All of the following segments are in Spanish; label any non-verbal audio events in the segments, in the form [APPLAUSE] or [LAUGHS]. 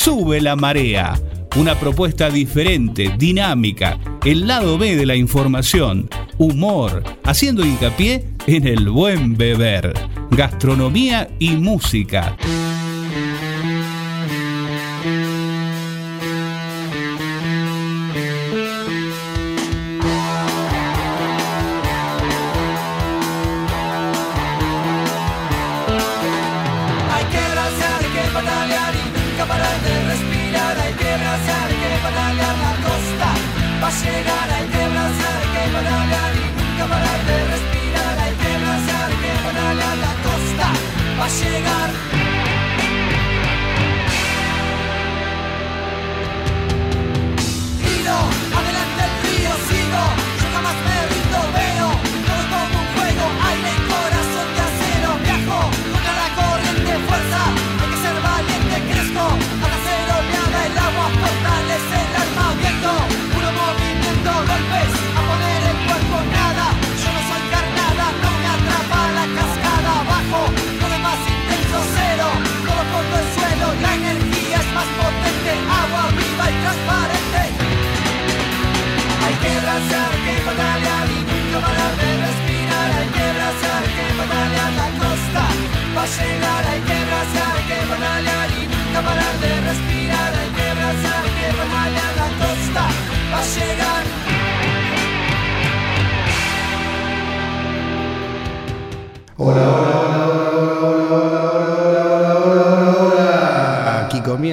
Sube la marea. Una propuesta diferente, dinámica, el lado B de la información, humor, haciendo hincapié en el buen beber, gastronomía y música.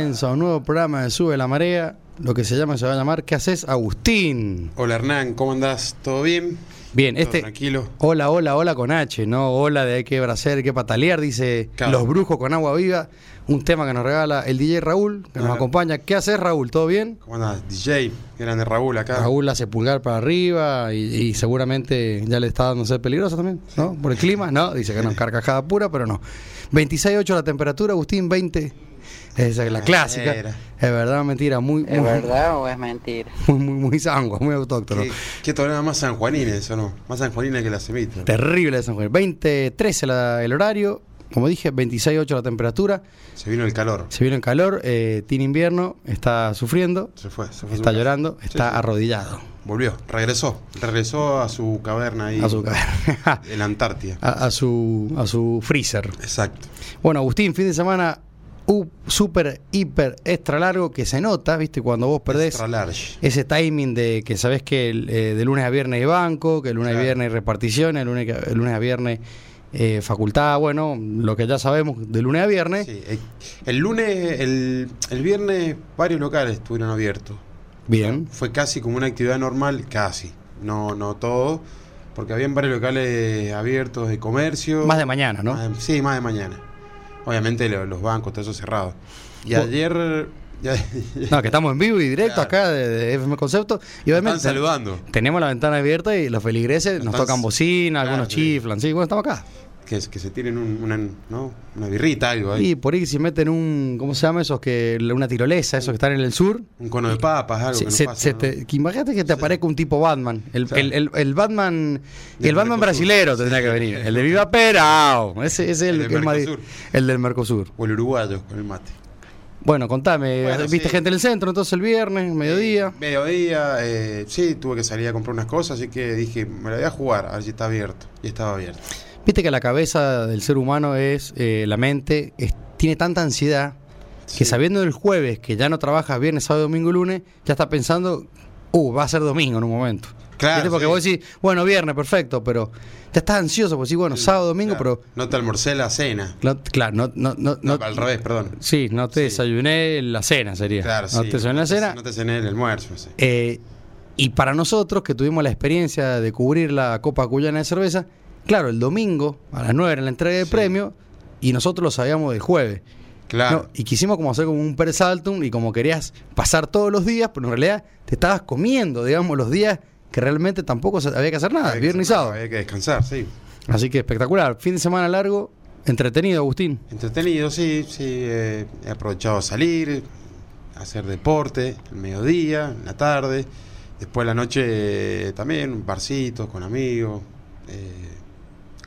Comienza un nuevo programa de Sube la Marea, lo que se llama, se va a llamar ¿Qué haces, Agustín? Hola Hernán, ¿cómo andás? ¿Todo bien? Bien, ¿Todo este... tranquilo? Hola, hola, hola con H, ¿no? Hola de hay que bracer, hay que patalear, dice Claro. Los Brujos con Agua Viva, un tema que nos regala el DJ Raúl, que nos acompaña. ¿Qué haces, Raúl? ¿Todo bien? ¿Cómo andás? DJ, grande Raúl acá. Raúl hace pulgar para arriba y, y seguramente ya le está dando ser peligroso también, ¿no? Por el clima, ¿no? Dice que no [LAUGHS] carcajada pura, pero no. 26.8 la temperatura, Agustín, 20. Esa es la clásica. Era. Es verdad o mentira, muy, ¿Es muy, verdad o es mentira? [LAUGHS] muy, muy, muy sangua, muy autóctono. ¿Qué, qué tonada más sanjuanina eso, no? Más sanjuanina que la semita. Terrible de San Juan. 20, 13 la- el horario, como dije, 26.8 la temperatura. Se vino el calor. Se viene el calor, eh, tiene invierno, está sufriendo, Se fue, se fue está llorando, Sí, está sí. arrodillado Volvió, regresó. Regresó a su caverna ahí. a su, ca- En la Antártida. [LAUGHS] a, a su a su freezer. Exacto. Bueno, Agustín, fin de semana uh, súper, hiper, extra largo que se nota, ¿viste? Cuando vos perdés ese timing de que sabés que el, eh, de lunes a viernes hay banco, que el lunes a Claro. viernes hay repartición, el lunes, el lunes a viernes eh, facultad, bueno, lo que ya sabemos de lunes a viernes. Sí, eh, el lunes, el, el viernes, varios locales estuvieron abiertos. Bien. Fue casi como una actividad normal, casi. No, no todo, porque habían varios locales abiertos de comercio. Más de mañana, ¿no? Más de- sí, más de mañana. Obviamente lo- los bancos, todo eso cerrado. Y ayer. Ya, [LAUGHS] No, que estamos en vivo y directo Claro. acá de, de FM Concepto. Y me obviamente están saludando. tenemos la ventana abierta y los feligreses nos tocan bocina, Claro, algunos sí. chiflan. Sí, bueno, estamos acá. Que, que se tienen un- una, ¿no? una birrita, algo ahí. Y por ahí se meten un, ¿cómo se llama esos? que Una tirolesa, esos que están en el sur. Un cono de papas, algo. Se- que no se- pasa, se ¿no? te- que imagínate que te aparezca un tipo Batman. El, el, el- el Batman. Del el Batman Mercosur. brasilero tendría que venir. El de Viva Perao. Ese ese es el, El del Mercosur. el del Mercosur. O el uruguayo con el mate. Bueno, contame. Bueno, ¿Viste sí. gente en el centro entonces el viernes, mediodía? Eh, mediodía, eh, sí, tuve que salir a comprar unas cosas, así que dije, me la voy a jugar, a ver si está abierto. Y estaba abierto. Viste que la cabeza del ser humano es, eh, la mente, es- tiene tanta ansiedad que sabiendo del jueves que ya no trabajas viernes, sábado, domingo, lunes, ya está pensando, uh, va a ser domingo en un momento. Claro, ¿Viste? Porque sí. vos decís, bueno, viernes, perfecto, pero ya estás ansioso, porque sí, bueno, sábado, domingo, Claro. pero No te almorcé la cena. no, claro, no, no, no, No, al revés, perdón. Sí, no te Sí. desayuné la cena, sería. Claro, no sí. te desayuné la cena. No te cené el almuerzo. Eh, y para nosotros, que tuvimos la experiencia de cubrir la Copa Cuyana de Cerveza, claro, el domingo a las 9 era la entrega de Sí. premio y nosotros lo sabíamos del jueves. Claro. No, y quisimos como hacer como un persaltum y como querías pasar todos los días, pero en realidad te estabas comiendo, digamos, los días que realmente tampoco había que hacer nada, Había viernes y sábado. Había que descansar, sí. Así que espectacular. Fin de semana largo, entretenido, Agustín. Entretenido, sí, sí. eh, he aprovechado a salir, a hacer deporte, el mediodía, en la tarde. Después la noche eh, también, barcitos con amigos. eh,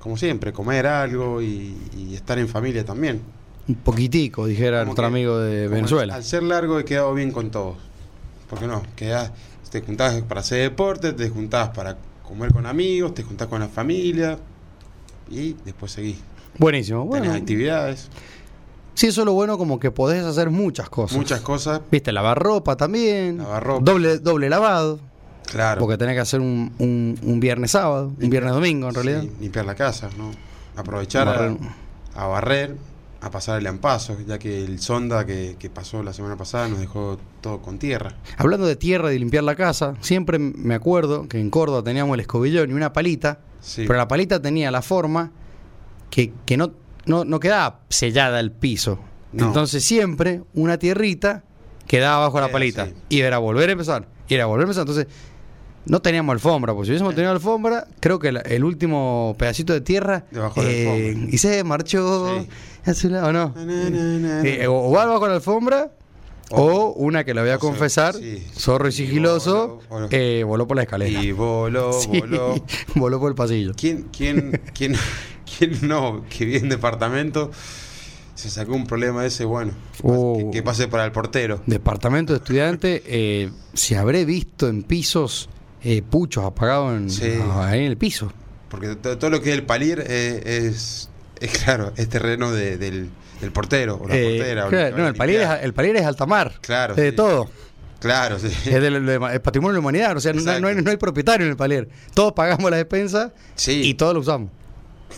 como siempre, comer algo y, y estar en familia también. un poquitico, dijera Como nuestro que- amigo de Venezuela. Al ser largo he quedado bien con todos. ¿Por qué no? Quedás, te juntás para hacer deporte, te juntás para comer con amigos, te juntás con la familia y después seguís. Buenísimo. Tenés Bueno, actividades, sí, eso es lo bueno, como que podés hacer muchas cosas. muchas cosas. Viste, lavar ropa también. Lavar ropa. Doble, doble lavado. Claro. Porque tenés que hacer un, un, un viernes sábado, un viernes domingo en realidad. Sí, limpiar la casa, ¿no? Aprovechar Barrer. A, a barrer, a pasar el ampazo, ya que el sonda que, que pasó la semana pasada nos dejó todo con tierra. Hablando de tierra y de limpiar la casa, siempre me acuerdo que en Córdoba teníamos el escobillón y una palita, Sí. pero la palita tenía la forma que, que no, no, no quedaba sellada el piso. No. Entonces siempre una tierrita quedaba abajo de la palita. Y era volver a empezar, y era volver a empezar. Entonces no teníamos alfombra, porque si hubiésemos tenido alfombra, creo que la- el último pedacito de tierra Debajo de la eh, alfombra. y se marchó Sí. a su lado, ¿no? Na, na, na, na. Eh, o, o algo con la alfombra o, O- una que la voy a o sea, confesar, sí. zorro y Y sigiloso, voló, voló. eh, voló por la escalera. Y voló, [LAUGHS] Sí, voló. [LAUGHS] voló por el pasillo. ¿Quién, quién, quién, [LAUGHS] quién no que vive en departamento se sacó un problema ese? Bueno, Oh. que, que pase para el portero. Departamento de estudiante, eh, si habré visto en pisos eh, puchos apagados en, Sí. en el piso. Porque to- todo lo que es el palier eh, es, es, claro, es terreno de- del, del portero o la Eh, portera. claro, no, el palier, limpiar. es, el palier es alta mar. Claro, Es de sí. todo. Claro, sí. Es del, del- el patrimonio de la humanidad. O sea, no, hay, no hay propietario en el palier. Todos pagamos la despensa Sí. y todos lo usamos.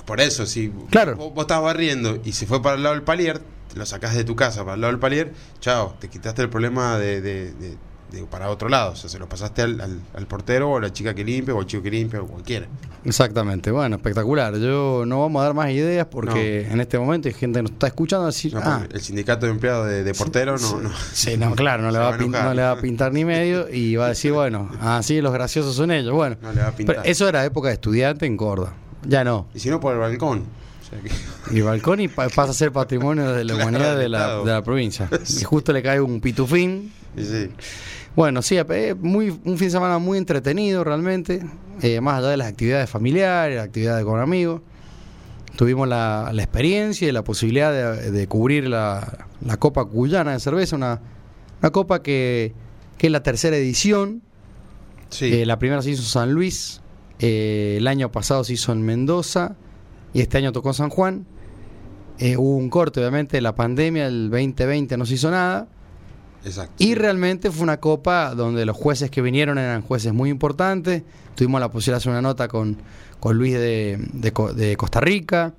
Por eso, si Claro. vos, vos estás barriendo y se fue para el lado del palier, lo sacás de tu casa para el lado del palier, chao, te quitaste el problema de, de- de- para otro lado. O sea, se lo pasaste al, al- al portero o a la chica que limpia o al chico que limpia o cualquiera. Exactamente, bueno, espectacular. Yo no vamos a dar más ideas porque en este momento hay gente que nos está escuchando decir, No, ah, el sindicato de empleados de, de portero no, no. sí, no, claro, no le, va a a pin- enojar. no le va a pintar ni medio y va a decir, bueno, así los graciosos son ellos. Bueno, No le va a pintar. pero eso era época de estudiante en Córdoba. Ya no. Y si no, por el balcón. Y balcón y pa- pasa a ser patrimonio de la [LAUGHS] Claro, humanidad de la, de la provincia. [LAUGHS] Y justo le cae un pitufín. Sí. Bueno, sí, eh, muy, un fin de semana muy entretenido realmente, eh, más allá de las actividades familiares, las actividades con amigos. Tuvimos la, la experiencia y la posibilidad de, de cubrir la, la Copa Cuyana de Cerveza, una, una copa que, que es la tercera edición. Sí. Eh, la primera se hizo en San Luis, eh, el año pasado se hizo en Mendoza y este año tocó San Juan. Hubo un corte, obviamente, de la pandemia, el 2020 no se hizo nada. Exacto. Y realmente fue una copa donde los jueces que vinieron eran jueces muy importantes. Tuvimos la posibilidad de hacer una nota con, con Luis de, de Co- de Costa Rica,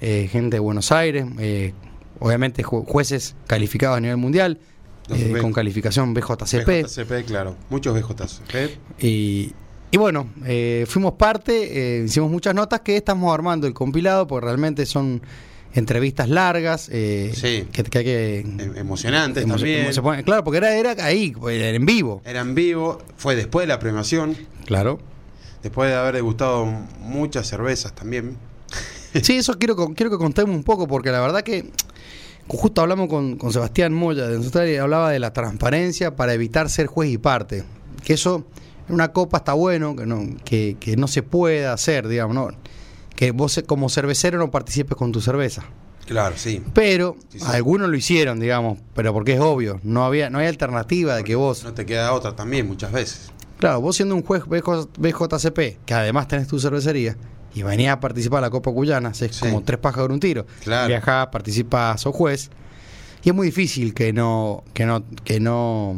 eh, gente de Buenos Aires, eh, obviamente ju- jueces calificados a nivel mundial, eh, con calificación BJCP. BJCP, claro. Muchos BJCP. Y, y bueno, fuimos parte, hicimos muchas notas que estamos armando el compilado, porque realmente son entrevistas largas, eh, Sí. que, que hay que... em- Emocionantes emo- también. se pone- claro, porque era, era ahí, era en vivo. Era en vivo. Fue después de la premiación. Claro. Después de haber degustado muchas cervezas también. [LAUGHS] Sí, eso quiero, quiero que contemos un poco, porque la verdad que justo hablamos con, con Sebastián Moya de nosotros y hablaba de la transparencia para evitar ser juez y parte. Que eso en una copa está bueno, que no, que, que no se pueda hacer, digamos, ¿no? Que vos como cervecero no participes con tu cerveza. Claro, sí. Pero Sí, sí. algunos lo hicieron, digamos, pero porque es obvio, no había no hay alternativa de que vos, No te queda otra también muchas veces. claro, vos siendo un juez BJ BJCP, que además tenés tu cervecería y venías a participar a la Copa Cuyana, es Sí. como tres pájaros de un tiro. Claro. Viajás, participás, sos juez. Y es muy difícil que no, que no, que no.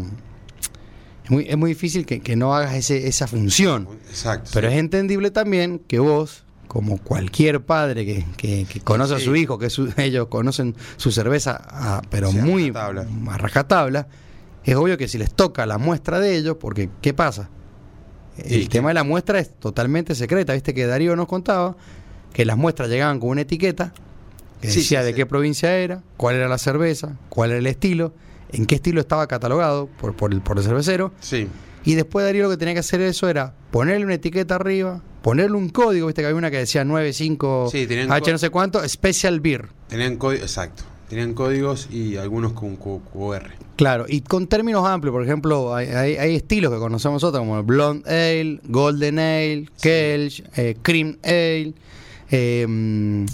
Es muy, es muy difícil que, que no hagas ese, esa función. Exacto. Pero sí. es entendible también que vos, como cualquier padre que, que- que conoce a su hijo, que su- [LAUGHS] ellos conocen su cerveza, a- pero Sí, a muy rajatabla. a rajatabla, es obvio que si les toca la muestra de ellos, porque ¿qué pasa? El Sí, tema de la muestra es totalmente secreta. Viste que Darío nos contaba que las muestras llegaban con una etiqueta que decía de qué provincia era, cuál era la cerveza, cuál era el estilo, en qué estilo estaba catalogado por, por, el, por el cervecero. Sí. Y después Darío lo que tenía que hacer eso era ponerle una etiqueta arriba, ponerle un código, viste que había una que decía 95 Sí, H no sé cuánto, Special Beer. Tenían códigos, exacto. Tenían códigos y algunos con QR. Claro, y con términos amplios, por ejemplo, hay, hay- hay estilos que conocemos nosotros como el Blonde Ale, Golden Ale, Kelch, eh, Cream Ale, eh, mm,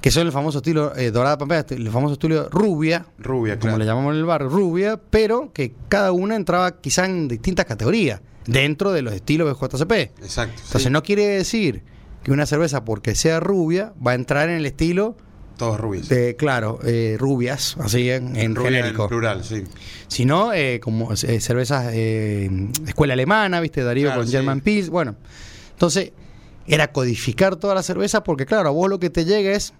que son el famoso estilo eh, dorada pampeana, el famoso estilo rubia, Rubia, como claro. le llamamos en el barrio, rubia, pero que cada una entraba quizá en distintas categorías dentro de los estilos BJCP. Exacto. Entonces sí. no quiere decir que una cerveza porque sea rubia va a entrar en el estilo Todos rubios. de, claro, eh, rubias, así en, en Rubia genérico. En plural, sí. sino eh, como eh, cervezas eh, escuela alemana, ¿viste? Darío Claro, con sí. German Pils. Bueno, entonces era codificar toda la cerveza porque, claro, a vos lo que te llega es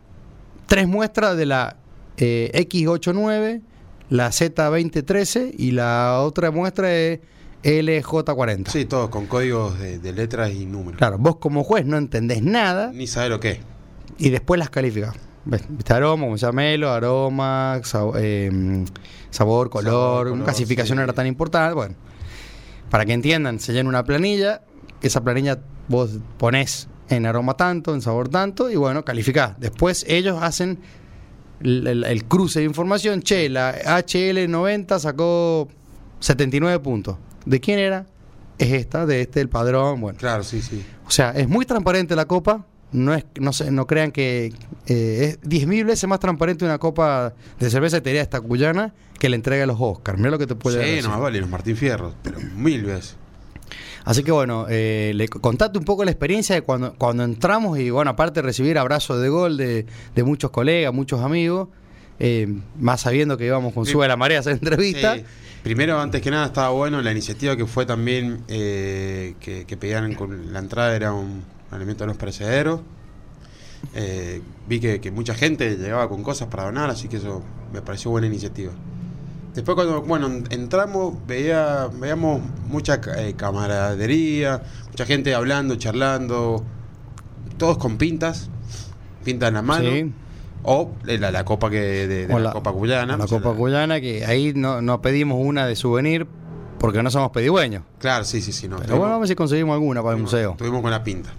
tres muestras de la eh, X89, la Z2013 y la otra muestra es LJ40. Sí, todos con códigos de, de letras y números. Claro, vos como juez no entendés nada Ni sabe lo que es. y después las calificás. ¿Viste? Aroma, como se llama Melo, aroma, sab- eh, sabor, color, color, clasificación sí. era tan importante. Bueno, para que entiendan, se llena una planilla, esa planilla vos ponés en aroma tanto, en sabor tanto, y bueno, calificás. Después ellos hacen el, el- el cruce de información. Che, la HL90 sacó 79 puntos. ¿De quién era? Es esta, de este, el padrón. Bueno, Claro, sí, sí. o sea, es muy transparente la copa. No es, no, se- no crean que eh, es 10.000 veces más transparente una copa de cerveza de teoría esta cuyana que la entrega a los Oscars. Mira lo que te puede Sí, decir. no vale, los Martín Fierro, pero mil veces. Así que bueno, eh, le contate un poco la experiencia de cuando, cuando entramos y bueno, aparte de recibir abrazos de gol de, de muchos colegas, muchos amigos, eh, más sabiendo que íbamos con Sí. Sube a la Marea a hacer entrevista. Sí. Primero, antes que nada, estaba bueno la iniciativa que fue también eh, que, pedían con la entrada era un alimento de los perecederos. Eh, vi que, mucha gente llegaba con cosas para donar, así que eso me pareció buena iniciativa. Después cuando bueno entramos veía veíamos mucha eh, camaradería, mucha gente hablando, charlando, todos con pintas, pinta en la mano Sí. O de la, la copa que de, la, copa cuyana, La Copa Cuyana, que ahí no, no pedimos una de souvenir porque no somos pedigüeños. Claro, sí, sí, sí. No, Pero bueno, vamos a ver si conseguimos alguna para el museo. Estuvimos con la pinta.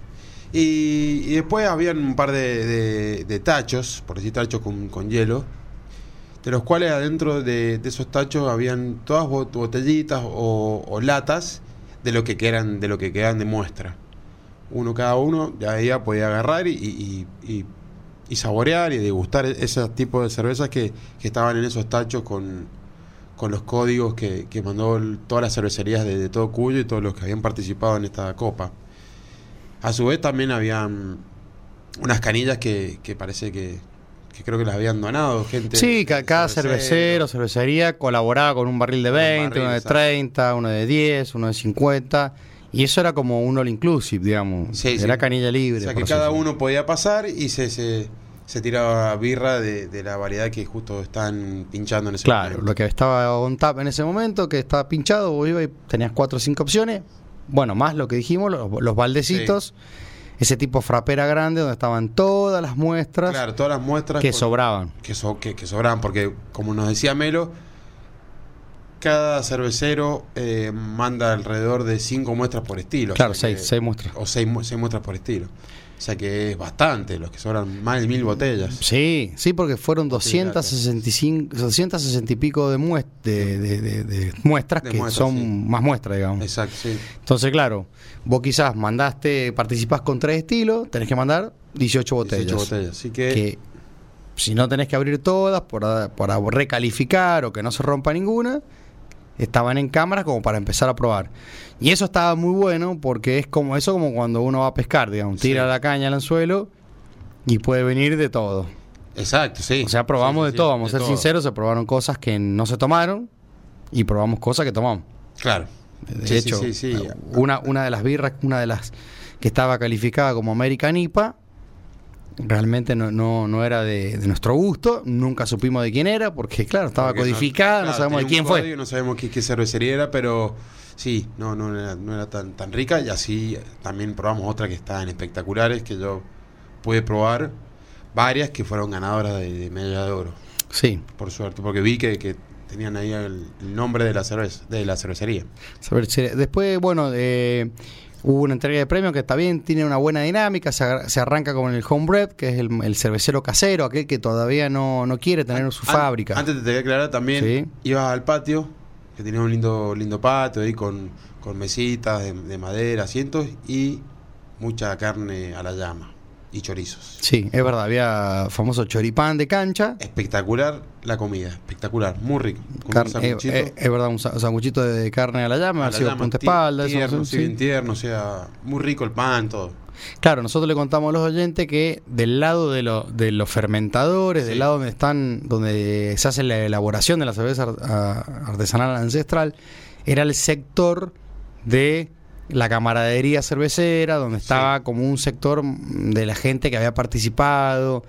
Y, y después habían un par de, de- de tachos, por decir tachos con, con hielo, de los cuales adentro de, esos tachos habían todas bot- botellitas o, o latas de lo que quedan, de lo que quedan de muestra. Uno cada uno, ya podía agarrar y, y- y- y saborear y degustar ese tipo de cervezas que, que estaban en esos tachos con, con los códigos que, que mandó el- todas las cervecerías de, de todo Cuyo y todos los que habían participado en esta copa. A su vez también habían unas canillas que, que parece que, que creo que las habían donado gente. Sí, ca- cada cervecero. cervecero, cervecería colaboraba con un barril de Con un 20, barril, uno de exacto. 30, uno de 10, uno de 50. Y eso era como un all inclusive, digamos. Sí, sí. era canilla libre. O sea que cada uno podía pasar y se, se, se tiraba birra de, de la variedad que justo están pinchando en ese Claro, momento. lo que estaba on tap en ese momento, que estaba pinchado, vos ibas y tenías cuatro o cinco opciones. Bueno, más lo que dijimos, los, los baldecitos, ese tipo frapera grande donde estaban todas las muestras Claro, todas las muestras que sobraban. que, so- que, que sobraban, porque como nos decía Melo, cada cervecero eh, manda alrededor de cinco muestras por estilo. o Claro, sea seis, que- seis muestras. O seis, mu- seis muestras por estilo. O sea que es bastante, los que sobran más de mil botellas. Sí, sí, porque fueron 265, 260 y pico de, muest- de, de- de- de muestras que muestras, son sí. más muestras, digamos. Exacto, sí. Entonces, claro, vos quizás mandaste, participás con tres estilos, tenés que mandar 18 botellas. 18 botellas. Así que, Que si no tenés que abrir todas para, para recalificar o que no se rompa ninguna, estaban en cámara como para empezar a probar. Y eso estaba muy bueno porque es como eso como cuando uno va a pescar, digamos, tira Sí. la caña al anzuelo y puede venir de todo. exacto, sí. O sea, probamos Sí, de todo, vamos a ser todo. sinceros, se probaron cosas que no se tomaron y probamos cosas que tomamos. Claro. De hecho. Una, una de las birras, una de las que estaba calificada como American IPA, realmente no, no, no era de, de nuestro gusto, nunca supimos de quién era, porque claro, estaba Porque codificada, no, claro, sabemos de quién fue. No sabemos qué, qué cervecería era, pero sí, no, no era, no era tan, tan rica. Y así también probamos otras que estaban espectaculares, que yo pude probar varias que fueron ganadoras de, de medalla de oro, Sí, por suerte, porque vi que, que tenían ahí el, el nombre de la cerveza, de la cervecería. después, bueno, eh, hubo una entrega de premios que está bien, tiene una buena dinámica, se, se arranca con el homebread, que es el, el cervecero casero, aquel que todavía no, no quiere tener su fábrica. Antes te tenía que aclarar también, Sí. ibas al patio, que tenía un lindo, lindo patio ahí con, con mesitas de, de madera, asientos y mucha carne a la llama. y chorizos. Sí, es verdad, había famoso choripán de cancha. Espectacular la comida, espectacular, muy rico. Con un Carne- eh, eh, es verdad, un sa- sanguchito de carne a la llama, ha sido punta espalda. tierno, sí, bien tierno, o sea, muy rico el pan, todo. Claro, nosotros le contamos a los oyentes que del lado de, lo- de los fermentadores, Sí. del lado donde están, donde se hace la elaboración de la cerveza artesanal ancestral, era el sector de la camaradería cervecera, donde Sí. estaba como un sector de la gente que había participado,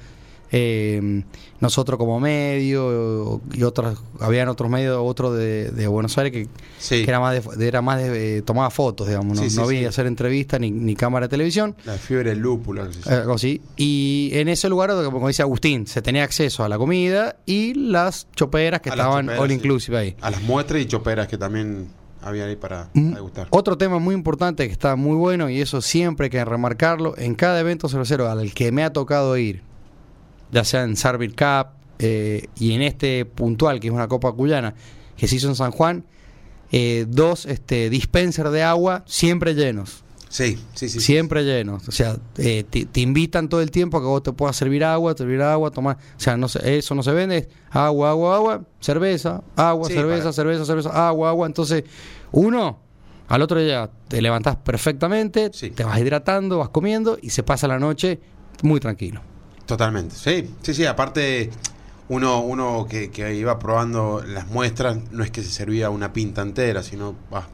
eh, nosotros como medio y otros, habían otros medios, otro de, de Buenos Aires que, Sí, que era más de, era más de, eh, tomaba fotos, digamos, no, Sí, sí, no hacer entrevistas ni, ni cámara de televisión. la fiebre del lúpulo. Eh, algo así. Y en ese lugar, como dice Agustín, se tenía acceso a la comida y las choperas que A estaban choperas, all inclusive ahí. A las muestras y choperas que también había ahí para Mm, degustar. Otro tema muy importante que está muy bueno y eso siempre hay que remarcarlo, en cada evento cervecero al que me ha tocado ir, ya sea en Sarville Cup eh, y en este puntual, que es una Copa Cuyana, que se hizo en San Juan, eh, dos este, dispensers de agua siempre llenos. Sí, sí, sí. siempre llenos. O sea, eh, te, te invitan todo el tiempo a que vos te puedas servir agua, servir agua, tomar. O sea, no se- eso no se vende. agua, agua, agua, cerveza, agua, Sí, cerveza, para- cerveza, cerveza, agua, agua. Entonces, uno, al otro día te levantás perfectamente, Sí. te vas hidratando, vas comiendo y se pasa la noche muy tranquilo. Totalmente, sí, sí, sí, aparte uno, uno que, que iba probando las muestras, no es que se servía una pinta entera, sino va,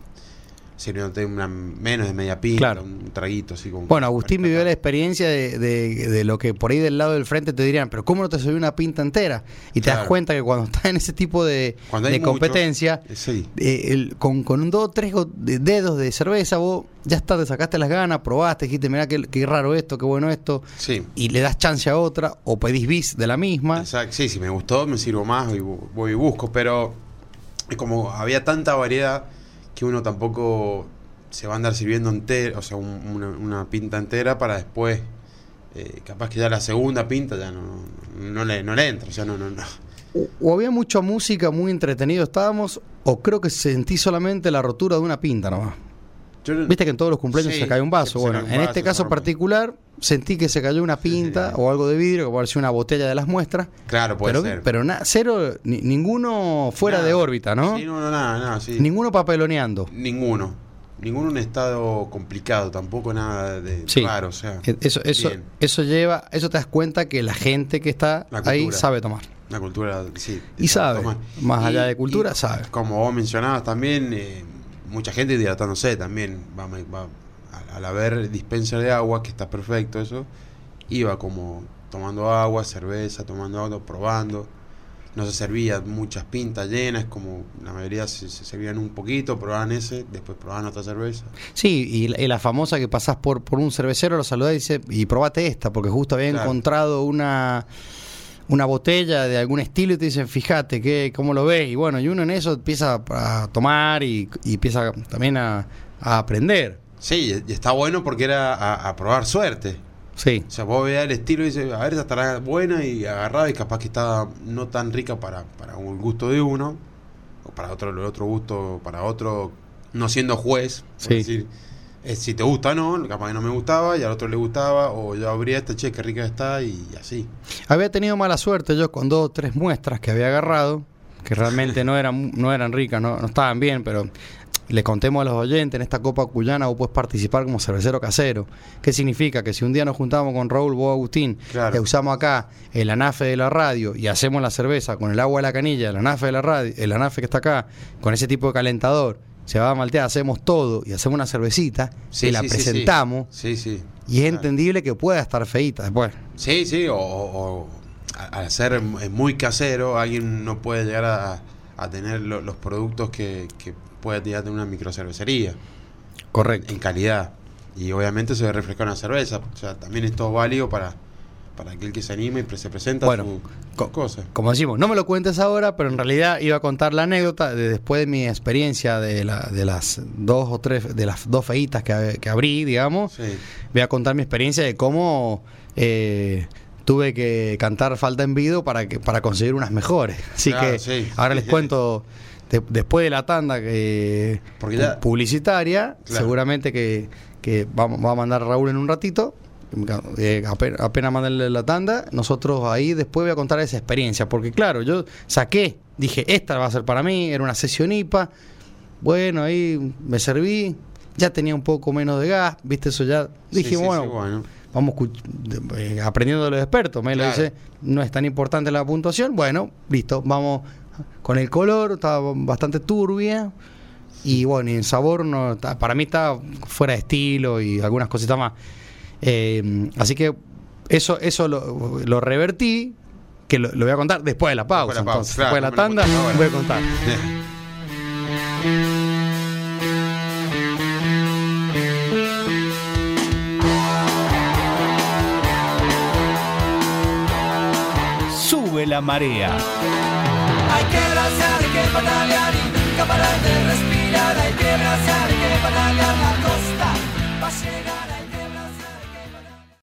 sirviéndote una menos de media pinta, Claro. un traguito así como... Bueno, Agustín vivió la experiencia de, de- de lo que por ahí del lado del frente te dirían, pero ¿cómo no te subió una pinta entera? Y te das cuenta que cuando estás en ese tipo de, de competencia, eh, Sí, eh, el- con, con un dos o tres dedos de cerveza, vos ya está, te sacaste las ganas, probaste, dijiste, mira qué, qué raro esto, qué bueno esto, sí. y le das chance a otra, o pedís bis de la misma. Exacto, sí, si me gustó, me sirvo más y voy y busco, pero es como había tanta variedad que uno tampoco se va a andar sirviendo entera, o sea, un- una, pinta entera para después, eh, capaz que ya la segunda pinta ya no, no, le, no le entra, o sea, no, no, no. O había mucha música, muy entretenido estábamos, o creo que sentí solamente la rotura de una pinta nomás. Yo Viste que en todos los cumpleaños Sí, se cae un vaso. bueno, un en vaso, este caso rompe. particular sentí que se cayó una pinta Sí. o algo de vidrio, que parecía una botella de las muestras. Claro, puede pero ser. pero na- cero, ni- ninguno fuera Nada. de órbita, ¿no? Sí, no, no, nada, nada. Ninguno papeloneando. Ninguno. Ninguno en estado complicado, tampoco nada de Sí. raro, o sea. Eh, Eso, eso, bien. eso lleva, eso te das cuenta que la gente que está La ahí sabe tomar. Una cultura, sí. Y sabe, más Y- allá de cultura, y sabe. Como vos mencionabas también, eh, mucha gente hidratándose también. Va, va- al- haber dispenser de agua, que está perfecto eso, iba como tomando agua, cerveza, tomando agua, probando. No se servía muchas pintas llenas, como la mayoría se, se servían un poquito, probaban ese, después probaban otra cerveza. Sí, y la, y la famosa que pasás por, por un cervecero, lo saludás y dice, y probate esta, porque justo había Claro. encontrado una una botella de algún estilo y te dicen, fíjate, que, ¿cómo lo ves? Y bueno, y uno en eso empieza a tomar y, y empieza también a, a aprender. Sí, y está bueno porque era a, a probar suerte. Sí, O sea, vos veías el estilo y dices, a ver, esta estará buena y agarrada y capaz que está no tan rica para, para un gusto de uno, o para otro, el otro gusto, para otro, no siendo juez, por Sí. decir, eh, si te gusta o no, capaz que no me gustaba y al otro le gustaba, o yo abría esta, che, qué rica está, y así. Había tenido mala suerte yo con dos o tres muestras que había agarrado, que realmente no eran, no eran ricas, no, no estaban bien, pero le contemos a los oyentes, en esta Copa Cuyana vos puedes participar como cervecero casero. ¿Qué significa? Que si un día nos juntamos con Raúl, vos, Agustín, Claro. que usamos acá el anafe de la radio y hacemos la cerveza con el agua de la canilla, el anafe de la radio, el anafe que está acá, con ese tipo de calentador, se va a maltear, hacemos todo y hacemos una cervecita Sí, y la sí, presentamos. Sí, sí. Y es Claro. entendible que pueda estar feita después. Sí, sí, o, o- o a- al ser muy casero, alguien no puede llegar a, a tener lo- los productos que, que puede llegar a tener una microcervecería. Correcto. en calidad. Y obviamente se ve refrescar una cerveza. O sea, también es todo válido para, para aquel que se anime y se presenta Bueno, su, co- sus cosas. Como decimos, no me lo cuentes ahora, pero en realidad iba a contar la anécdota de después de mi experiencia de, la, de las dos o tres, de las dos feitas que, que abrí, digamos. Sí. Voy a contar mi experiencia de cómo eh, tuve que cantar falta en vido para que para conseguir unas mejores. Así Claro, que sí. ahora les cuento de- después de la tanda que Porque ya- pu- publicitaria, Claro. seguramente que, que va, va a mandar Raúl en un ratito. Eh, ape- apenas mandarle la tanda, nosotros ahí después voy a contar esa experiencia, porque claro, yo saqué, dije, esta va a ser para mí, era una sesión IPA, bueno, ahí me serví, ya tenía un poco menos de gas, viste, eso ya, dije, Sí, sí, bueno, sí, bueno. vamos eh, aprendiendo de los expertos, me lo dice, no es tan importante la puntuación, bueno, listo, vamos con el color, estaba bastante turbia, y bueno, y en sabor no, para mí está fuera de estilo y algunas cositas más. Eh, así que eso, eso lo, lo revertí, que lo, lo voy a contar después de la pausa. Después de la pausa, entonces, claro, después de la no tanda cuentes ahora. voy a contar. Sube la marea. Hay que abrazar, hay que patalear y nunca parar de respirar. Hay que abrazar, hay que patalear la costa.